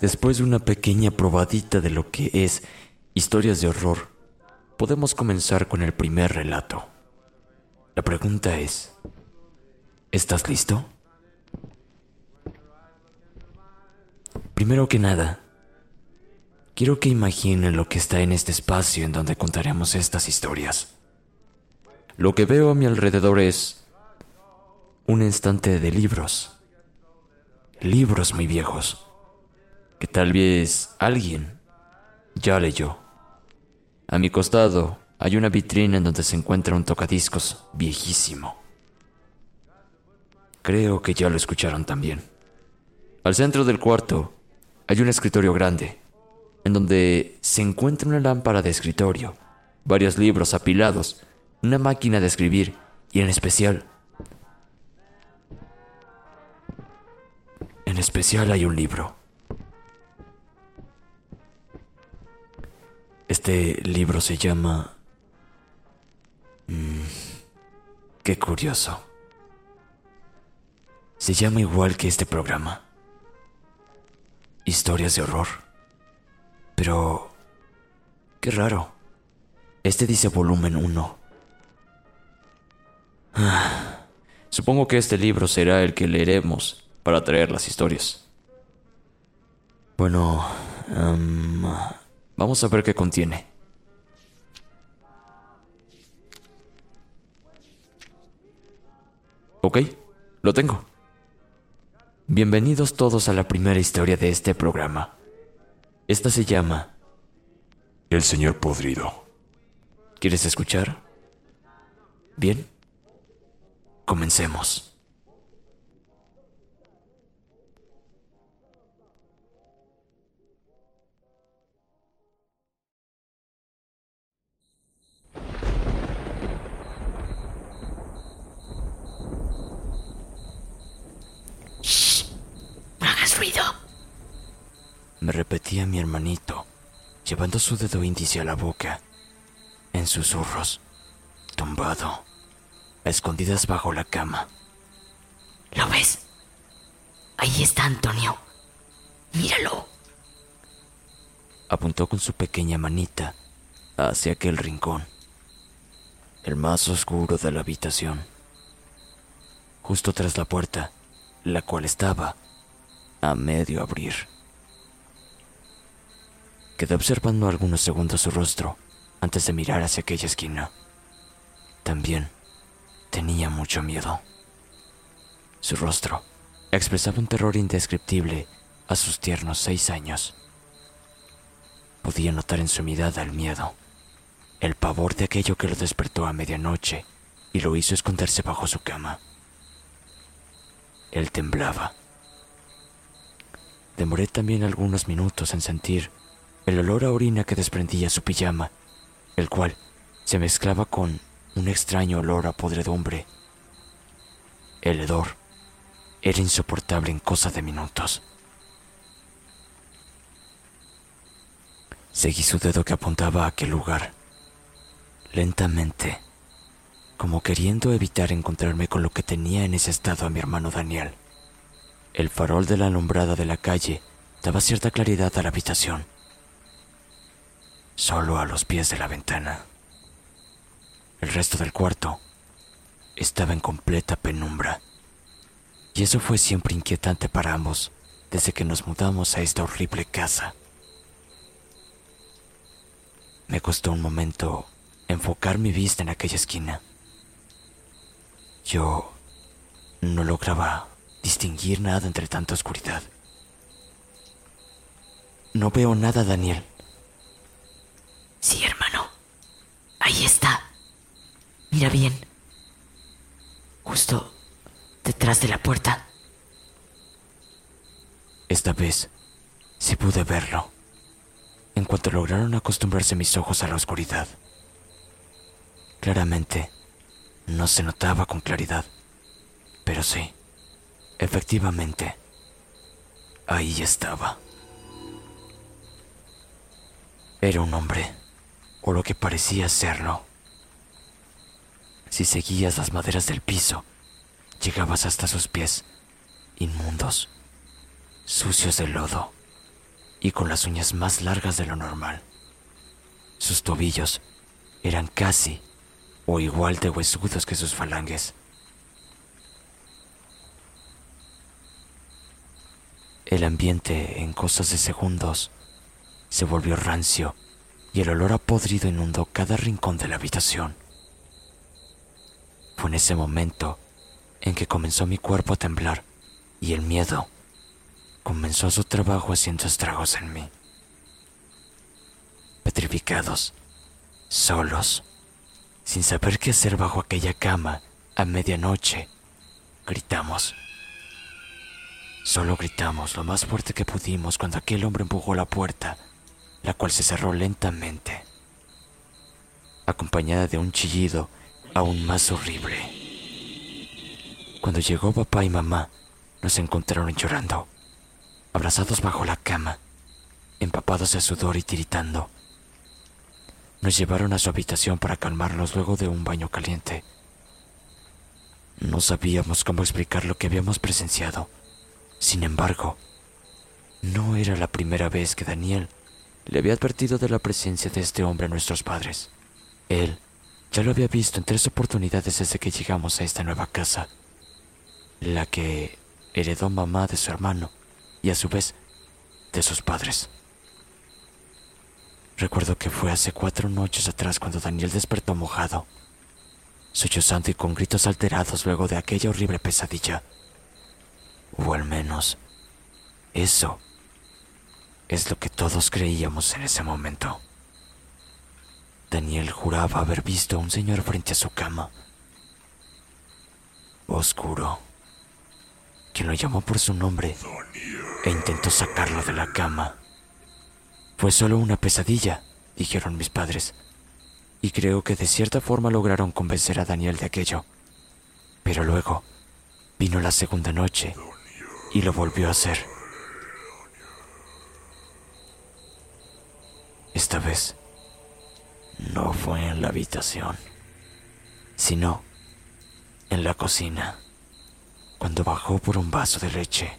Después de una pequeña probadita de lo que es historias de horror, podemos comenzar con el primer relato. La pregunta es, ¿estás listo? Primero que nada, quiero que imaginen lo que está en este espacio en donde contaremos estas historias. Lo que veo a mi alrededor es un instante de libros. Libros muy viejos que tal vez alguien ya leyó. A mi costado hay una vitrina en donde se encuentra un tocadiscos viejísimo. Creo que ya lo escucharon también. Al centro del cuarto hay un escritorio grande, en donde se encuentra una lámpara de escritorio, varios libros apilados, una máquina de escribir y en especial... En especial hay un libro. Este libro se llama... Mm, qué curioso. Se llama igual que este programa. Historias de horror. Pero... Qué raro. Este dice volumen 1. Ah, supongo que este libro será el que leeremos para traer las historias. Bueno... em, Vamos a ver qué contiene. Ok, lo tengo. Bienvenidos todos a la primera historia de este programa. Esta se llama El señor podrido. ¿Quieres escuchar? Bien. Comencemos. Me repetía mi hermanito, llevando su dedo índice a la boca, en susurros, tumbado, a escondidas bajo la cama. ¿Lo ves? Ahí está Antonio. Míralo. Apuntó con su pequeña manita hacia aquel rincón, el más oscuro de la habitación, justo tras la puerta, la cual estaba a medio abrir. Quedé observando algunos segundos su rostro antes de mirar hacia aquella esquina. También tenía mucho miedo. Su rostro expresaba un terror indescriptible a sus tiernos seis años. Podía notar en su mirada el miedo, el pavor de aquello que lo despertó a medianoche y lo hizo esconderse bajo su cama. Él temblaba. Demoré también algunos minutos en sentir el olor a orina que desprendía su pijama, el cual se mezclaba con un extraño olor a podredumbre. El hedor era insoportable en cosa de minutos. Seguí su dedo que apuntaba a aquel lugar. Lentamente, como queriendo evitar encontrarme con lo que tenía en ese estado a mi hermano Daniel. El farol de la alumbrada de la calle daba cierta claridad a la habitación, solo a los pies de la ventana. El resto del cuarto estaba en completa penumbra, y eso fue siempre inquietante para ambos desde que nos mudamos a esta horrible casa. Me costó un momento enfocar mi vista en aquella esquina. Yo no lograba distinguir nada entre tanta oscuridad. No veo nada, Daniel. Sí, hermano. Ahí está. Mira bien. Justo detrás de la puerta. Esta vez sí pude verlo. En cuanto lograron acostumbrarse mis ojos a la oscuridad. Claramente, no se notaba con claridad, pero sí, efectivamente, ahí estaba. Era un hombre, o lo que parecía serlo. Si seguías las maderas del piso, llegabas hasta sus pies, inmundos, sucios de lodo y con las uñas más largas de lo normal. Sus tobillos eran casi o igual de huesudos que sus falanges. El ambiente, en cosas de segundos, se volvió rancio y el olor a podrido inundó cada rincón de la habitación. Fue en ese momento en que comenzó mi cuerpo a temblar y el miedo comenzó su trabajo haciendo estragos en mí. Petrificados, solos, sin saber qué hacer bajo aquella cama a medianoche, gritamos. Solo gritamos lo más fuerte que pudimos cuando aquel hombre empujó la puerta, la cual se cerró lentamente, acompañada de un chillido aún más horrible. Cuando llegó papá y mamá, nos encontraron llorando, abrazados bajo la cama, empapados de sudor y tiritando. Nos llevaron a su habitación para calmarnos luego de un baño caliente. No sabíamos cómo explicar lo que habíamos presenciado. Sin embargo, no era la primera vez que Daniel le había advertido de la presencia de este hombre a nuestros padres. Él ya lo había visto en tres oportunidades desde que llegamos a esta nueva casa, la que heredó mamá de su hermano y a su vez de sus padres. Recuerdo que fue hace cuatro noches atrás cuando Daniel despertó mojado, sollozando y con gritos alterados luego de aquella horrible pesadilla. O al menos, eso es lo que todos creíamos en ese momento. Daniel juraba haber visto a un señor frente a su cama, oscuro, quien lo llamó por su nombre e intentó sacarlo de la cama. Fue solo una pesadilla, dijeron mis padres, y creo que de cierta forma lograron convencer a Daniel de aquello. Pero luego vino la segunda noche y lo volvió a hacer. Esta vez no fue en la habitación, sino en la cocina, cuando bajó por un vaso de leche.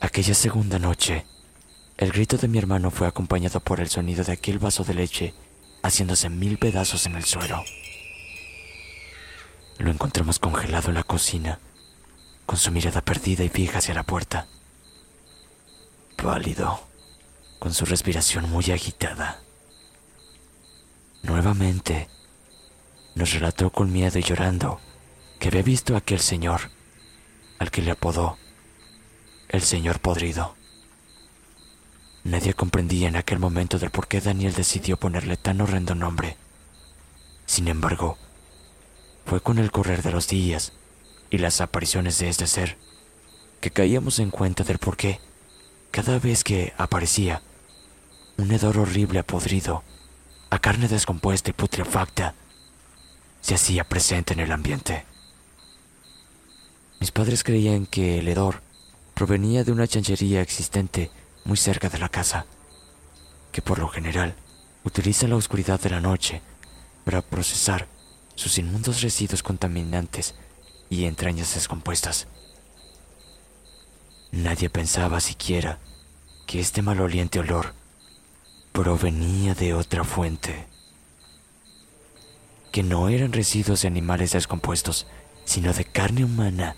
Aquella segunda noche, el grito de mi hermano fue acompañado por el sonido de aquel vaso de leche haciéndose mil pedazos en el suelo. Lo encontramos congelado en la cocina, con su mirada perdida y fija hacia la puerta. Pálido, con su respiración muy agitada. Nuevamente, nos relató con miedo y llorando que había visto a aquel señor, al que le apodó el señor podrido. Nadie comprendía en aquel momento del por qué Daniel decidió ponerle tan horrendo nombre. Sin embargo, fue con el correr de los días y las apariciones de este ser que caíamos en cuenta del por qué, cada vez que aparecía, Un hedor horrible a podrido, a carne descompuesta y putrefacta, se hacía presente en el ambiente. Mis padres creían que el hedor provenía de una chanchería existente muy cerca de la casa, que por lo general utiliza la oscuridad de la noche para procesar sus inmundos residuos contaminantes y entrañas descompuestas. Nadie pensaba siquiera que este maloliente olor provenía de otra fuente, que no eran residuos de animales descompuestos, sino de carne humana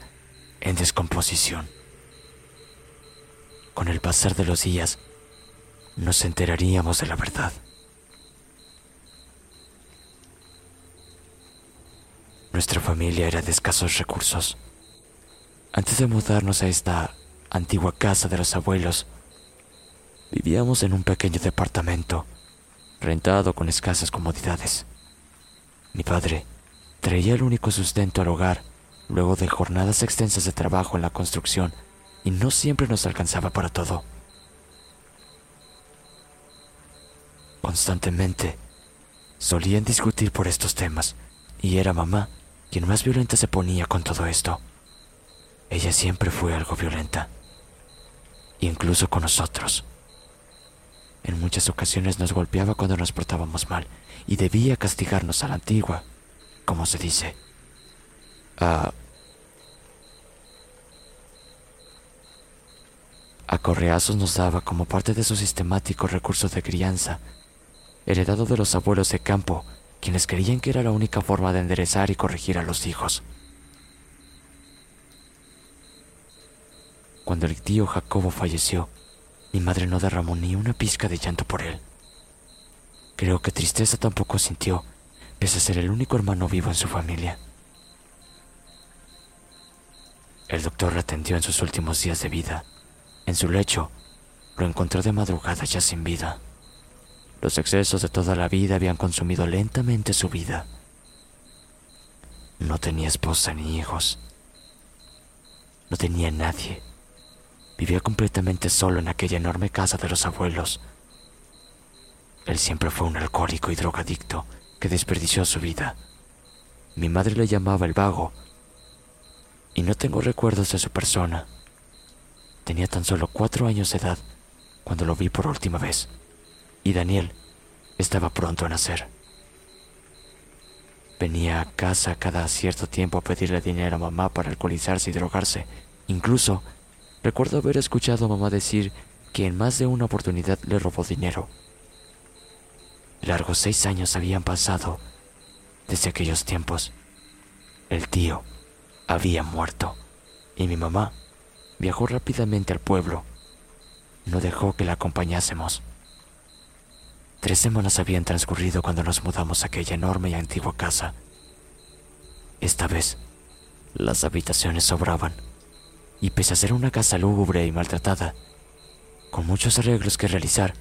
en descomposición. Con el pasar de los días, nos enteraríamos de la verdad. Nuestra familia era de escasos recursos. Antes de mudarnos a esta antigua casa de los abuelos, vivíamos en un pequeño departamento, rentado con escasas comodidades. Mi padre traía el único sustento al hogar luego de jornadas extensas de trabajo en la construcción y no siempre nos alcanzaba para todo. Constantemente solían discutir por estos temas y era mamá quien más violenta se ponía con todo esto. Ella siempre fue algo violenta, incluso con nosotros. En muchas ocasiones nos golpeaba cuando nos portábamos mal y debía castigarnos a la antigua, como se dice. A, a correazos nos daba como parte de su sistemático recurso de crianza, heredado de los abuelos de campo quienes creían que era la única forma de enderezar y corregir a los hijos. Cuando el tío Jacobo falleció, mi madre no derramó ni una pizca de llanto por él. Creo que tristeza tampoco sintió, pese a ser el único hermano vivo en su familia. El doctor la atendió en sus últimos días de vida. En su lecho, lo encontró de madrugada ya sin vida. Los excesos de toda la vida habían consumido lentamente su vida. No tenía esposa ni hijos. No tenía nadie. Vivía completamente solo en aquella enorme casa de los abuelos. Él siempre fue un alcohólico y drogadicto que desperdició su vida. Mi madre le llamaba el vago y no tengo recuerdos de su persona. Tenía tan solo cuatro años de edad cuando lo vi por última vez y Daniel estaba pronto a nacer. Venía a casa cada cierto tiempo a pedirle dinero a mamá para alcoholizarse y drogarse. Incluso recuerdo haber escuchado a mamá decir que en más de una oportunidad le robó dinero. Largos seis años habían pasado desde aquellos tiempos. El tío había muerto y mi mamá viajó rápidamente al pueblo. No dejó que la acompañásemos. Tres semanas habían transcurrido cuando nos mudamos a aquella enorme y antigua casa. Esta vez, las habitaciones sobraban, y pese a ser una casa lúgubre y maltratada, con muchos arreglos que realizar,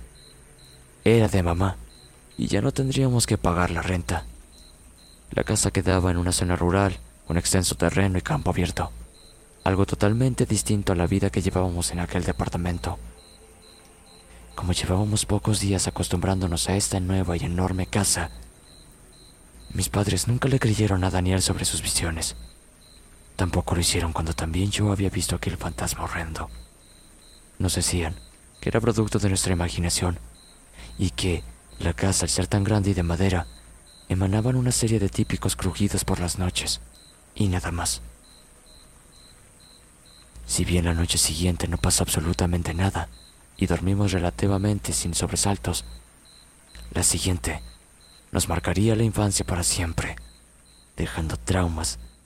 era de mamá y ya no tendríamos que pagar la renta. La casa quedaba en una zona rural, con extenso terreno y campo abierto, algo totalmente distinto a la vida que llevábamos en aquel departamento. Como llevábamos pocos días acostumbrándonos a esta nueva y enorme casa, mis padres nunca le creyeron a Daniel sobre sus visiones. Tampoco lo hicieron cuando también yo había visto aquel fantasma horrendo. Nos decían que era producto de nuestra imaginación y que la casa, al ser tan grande y de madera, emanaban una serie de típicos crujidos por las noches y nada más. Si bien la noche siguiente no pasó absolutamente nada, y dormimos relativamente sin sobresaltos. La siguiente nos marcaría la infancia para siempre, dejando traumas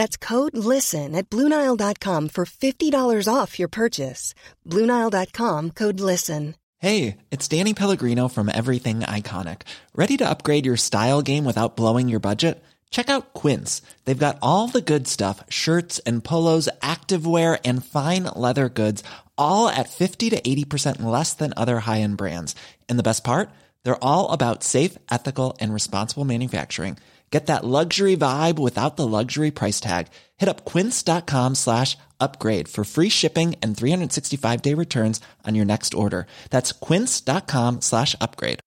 That's code LISTEN at Bluenile.com for $50 off your purchase. Bluenile.com code LISTEN. Hey, it's Danny Pellegrino from Everything Iconic. Ready to upgrade your style game without blowing your budget? Check out Quince. They've got all the good stuff shirts and polos, activewear, and fine leather goods, all at 50 to 80% less than other high end brands. And the best part? They're all about safe, ethical, and responsible manufacturing. Get that luxury vibe without the luxury price tag. Hit up quince.com slash upgrade for free shipping and 365 day returns on your next order. That's quince.com slash upgrade.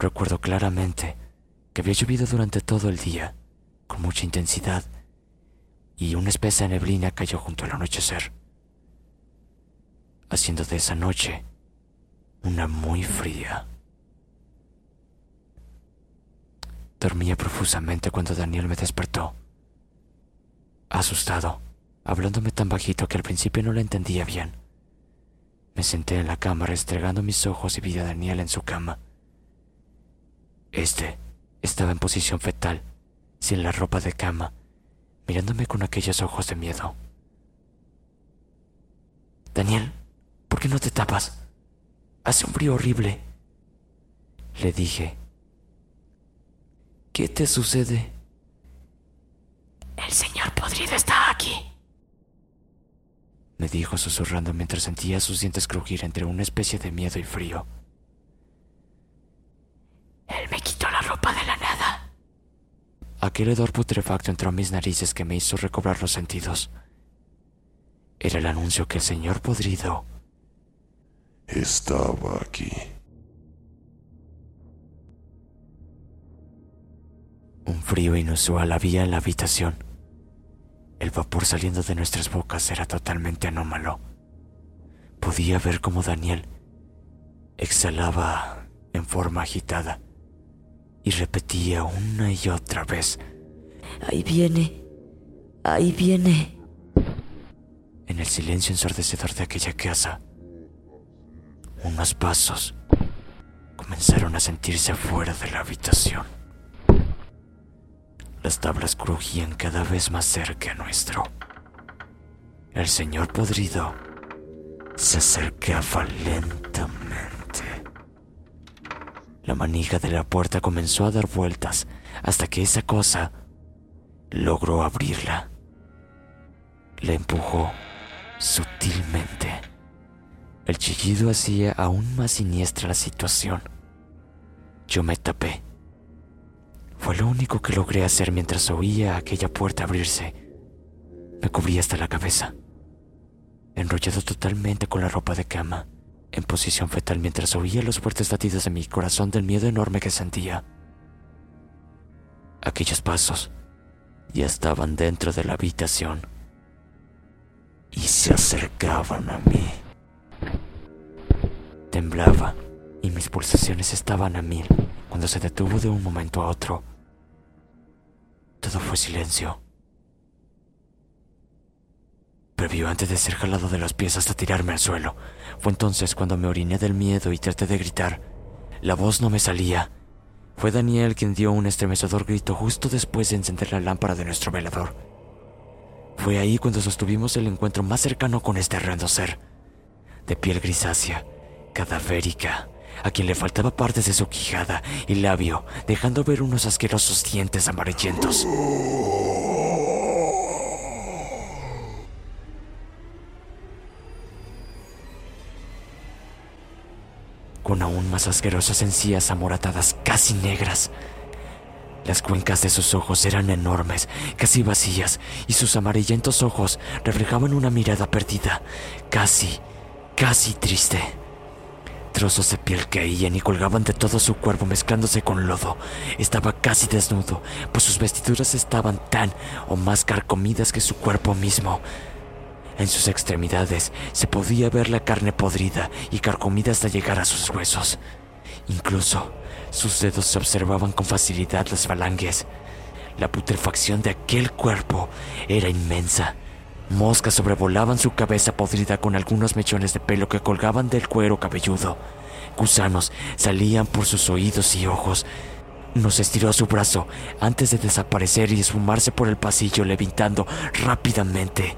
Recuerdo claramente que había llovido durante todo el día, con mucha intensidad, y una espesa neblina cayó junto al anochecer, haciendo de esa noche una muy fría. Dormía profusamente cuando Daniel me despertó. Asustado, hablándome tan bajito que al principio no le entendía bien. Me senté en la cama restregando mis ojos y vi a Daniel en su cama. Este estaba en posición fetal, sin la ropa de cama, mirándome con aquellos ojos de miedo. Daniel, ¿por qué no te tapas? Hace un frío horrible. Le dije. ¿Qué te sucede? El señor podrido está aquí. Me dijo susurrando mientras sentía sus dientes crujir entre una especie de miedo y frío. Él me quitó la ropa de la nada. Aquel hedor putrefacto entró a mis narices que me hizo recobrar los sentidos. Era el anuncio que el señor podrido Estaba aquí. Un frío inusual había en la habitación. El vapor saliendo de nuestras bocas era totalmente anómalo. Podía ver cómo Daniel exhalaba en forma agitada y repetía una y otra vez, Ahí viene. Ahí viene. en el silencio ensordecedor de aquella casa, unos pasos comenzaron a sentirse afuera de la habitación. Las tablas crujían cada vez más cerca nuestro. El señor podrido se acercaba lentamente. La manija de la puerta comenzó a dar vueltas hasta que esa cosa logró abrirla. La empujó sutilmente. El chillido hacía aún más siniestra la situación. Yo me tapé. Fue lo único que logré hacer mientras oía aquella puerta abrirse. Me cubrí hasta la cabeza, enrollado totalmente con la ropa de cama, en posición fetal mientras oía los fuertes latidos de mi corazón del miedo enorme que sentía. Aquellos pasos ya estaban dentro de la habitación y se acercaban a mí. Temblaba y mis pulsaciones estaban a mil cuando se detuvo de un momento a otro. Todo fue silencio. Previó antes de ser jalado de los pies hasta tirarme al suelo. Fue entonces cuando me oriné del miedo y traté de gritar. La voz no me salía. Fue Daniel quien dio un estremecedor grito justo después de encender la lámpara de nuestro velador. Fue ahí cuando sostuvimos el encuentro más cercano con este horrendo ser, de piel grisácea, cadavérica, a quien le faltaba partes de su quijada y labio, dejando ver unos asquerosos dientes amarillentos. Con aún más asquerosas encías amoratadas, casi negras. Las cuencas de sus ojos eran enormes, casi vacías, y sus amarillentos ojos reflejaban una mirada perdida, casi, casi triste. Trozos de piel caían y colgaban de todo su cuerpo mezclándose con lodo. Estaba casi desnudo, pues sus vestiduras estaban tan o más carcomidas que su cuerpo mismo. En sus extremidades se podía ver la carne podrida y carcomida hasta llegar a sus huesos. Incluso sus dedos se observaban con facilidad las falanges. La putrefacción de aquel cuerpo era inmensa. Moscas sobrevolaban su cabeza podrida con algunos mechones de pelo que colgaban del cuero cabelludo. Gusanos salían por sus oídos y ojos. Nos estiró su brazo antes de desaparecer y esfumarse por el pasillo levitando rápidamente.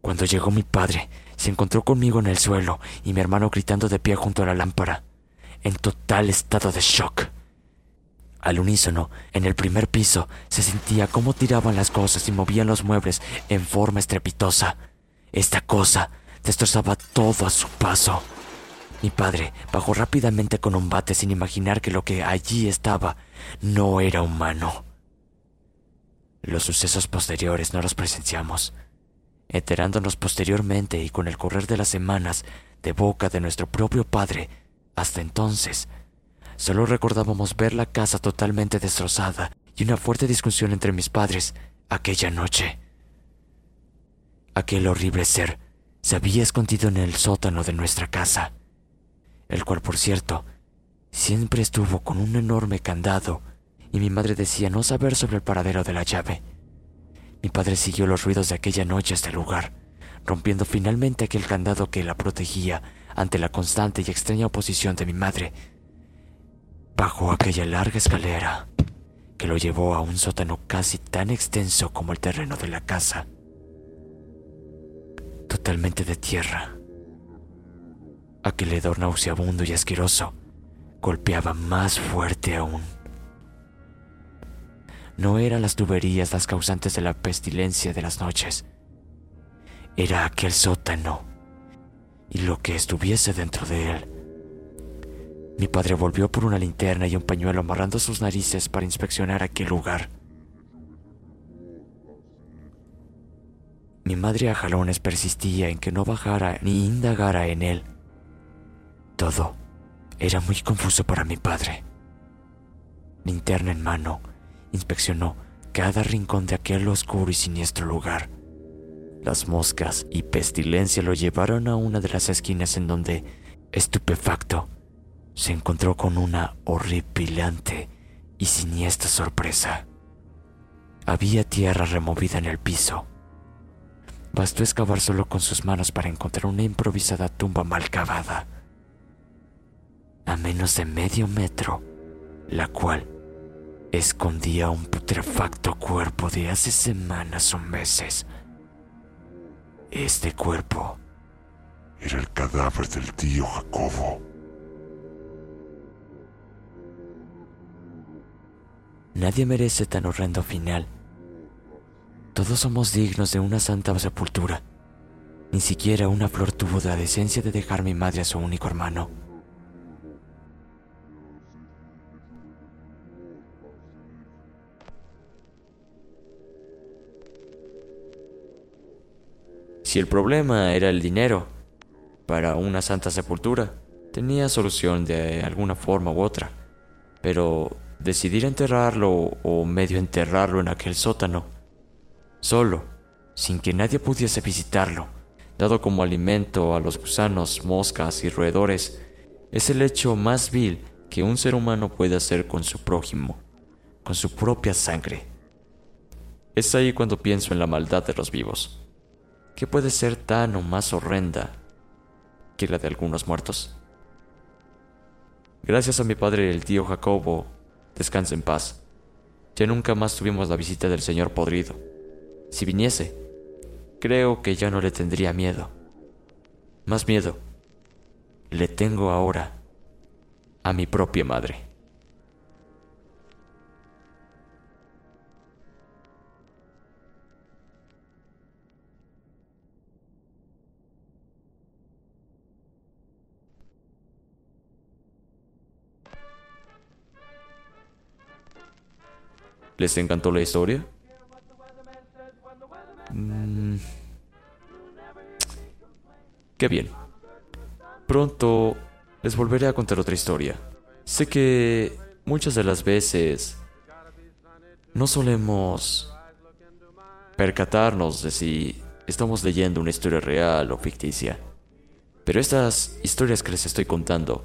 Cuando llegó mi padre, se encontró conmigo en el suelo y mi hermano gritando de pie junto a la lámpara, en total estado de shock. Al unísono, en el primer piso, se sentía cómo tiraban las cosas y movían los muebles en forma estrepitosa. Esta cosa destrozaba todo a su paso. Mi padre bajó rápidamente con un bate sin imaginar que lo que allí estaba no era humano. Los sucesos posteriores no los presenciamos, enterándonos posteriormente y con el correr de las semanas de boca de nuestro propio padre. Hasta entonces, solo recordábamos ver la casa totalmente destrozada y una fuerte discusión entre mis padres aquella noche. Aquel horrible ser se había escondido en el sótano de nuestra casa, el cual, por cierto, siempre estuvo con un enorme candado, y mi madre decía no saber sobre el paradero de la llave. Mi padre siguió los ruidos de aquella noche hasta el lugar, rompiendo finalmente aquel candado que la protegía ante la constante y extraña oposición de mi madre. Bajó aquella larga escalera que lo llevó a un sótano casi tan extenso como el terreno de la casa totalmente de tierra. Aquel hedor nauseabundo y asqueroso golpeaba más fuerte aún. No eran las tuberías las causantes de la pestilencia de las noches. Era aquel sótano y lo que estuviese dentro de él. Mi padre volvió por una linterna y un pañuelo amarrando sus narices para inspeccionar aquel lugar. Mi madre a jalones persistía en que no bajara ni indagara en él. Todo era muy confuso para mi padre. Linterna en mano, inspeccionó cada rincón de aquel oscuro y siniestro lugar. Las moscas y pestilencia lo llevaron a una de las esquinas en donde, estupefacto, se encontró con una horripilante y siniestra sorpresa. Había tierra removida en el piso Bastó excavar solo con sus manos para encontrar una improvisada tumba mal cavada, a menos de medio metro, la cual escondía un putrefacto cuerpo de hace semanas o meses. Este cuerpo era el cadáver del tío Jacobo. Nadie merece tan horrendo final todos somos dignos de una santa sepultura. Ni siquiera una flor tuvo la decencia de dejar mi madre a su único hermano. Si el problema era el dinero para una santa sepultura, tenía solución de alguna forma u otra. Pero decidir enterrarlo o medio enterrarlo en aquel sótano solo, sin que nadie pudiese visitarlo, dado como alimento a los gusanos, moscas y roedores, es el hecho más vil que un ser humano puede hacer con su prójimo, con su propia sangre. Es ahí cuando pienso en la maldad de los vivos. ¿Qué puede ser tan o más horrenda que la de algunos muertos? Gracias a mi padre el tío Jacobo, descansa en paz. Ya nunca más tuvimos la visita del señor podrido. Si viniese, creo que ya no le tendría miedo. Más miedo le tengo ahora a mi propia madre. ¿Les encantó la historia? Mm. Qué bien. Pronto les volveré a contar otra historia. Sé que muchas de las veces no solemos percatarnos de si estamos leyendo una historia real o ficticia. Pero estas historias que les estoy contando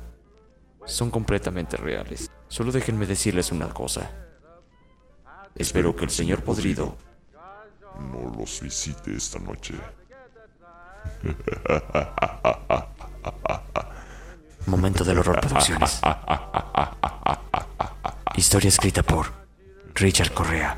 son completamente reales. Solo déjenme decirles una cosa. Espero que el señor Podrido no los visite esta noche. Momento del Horror Producciones. Historia escrita por Richard Correa.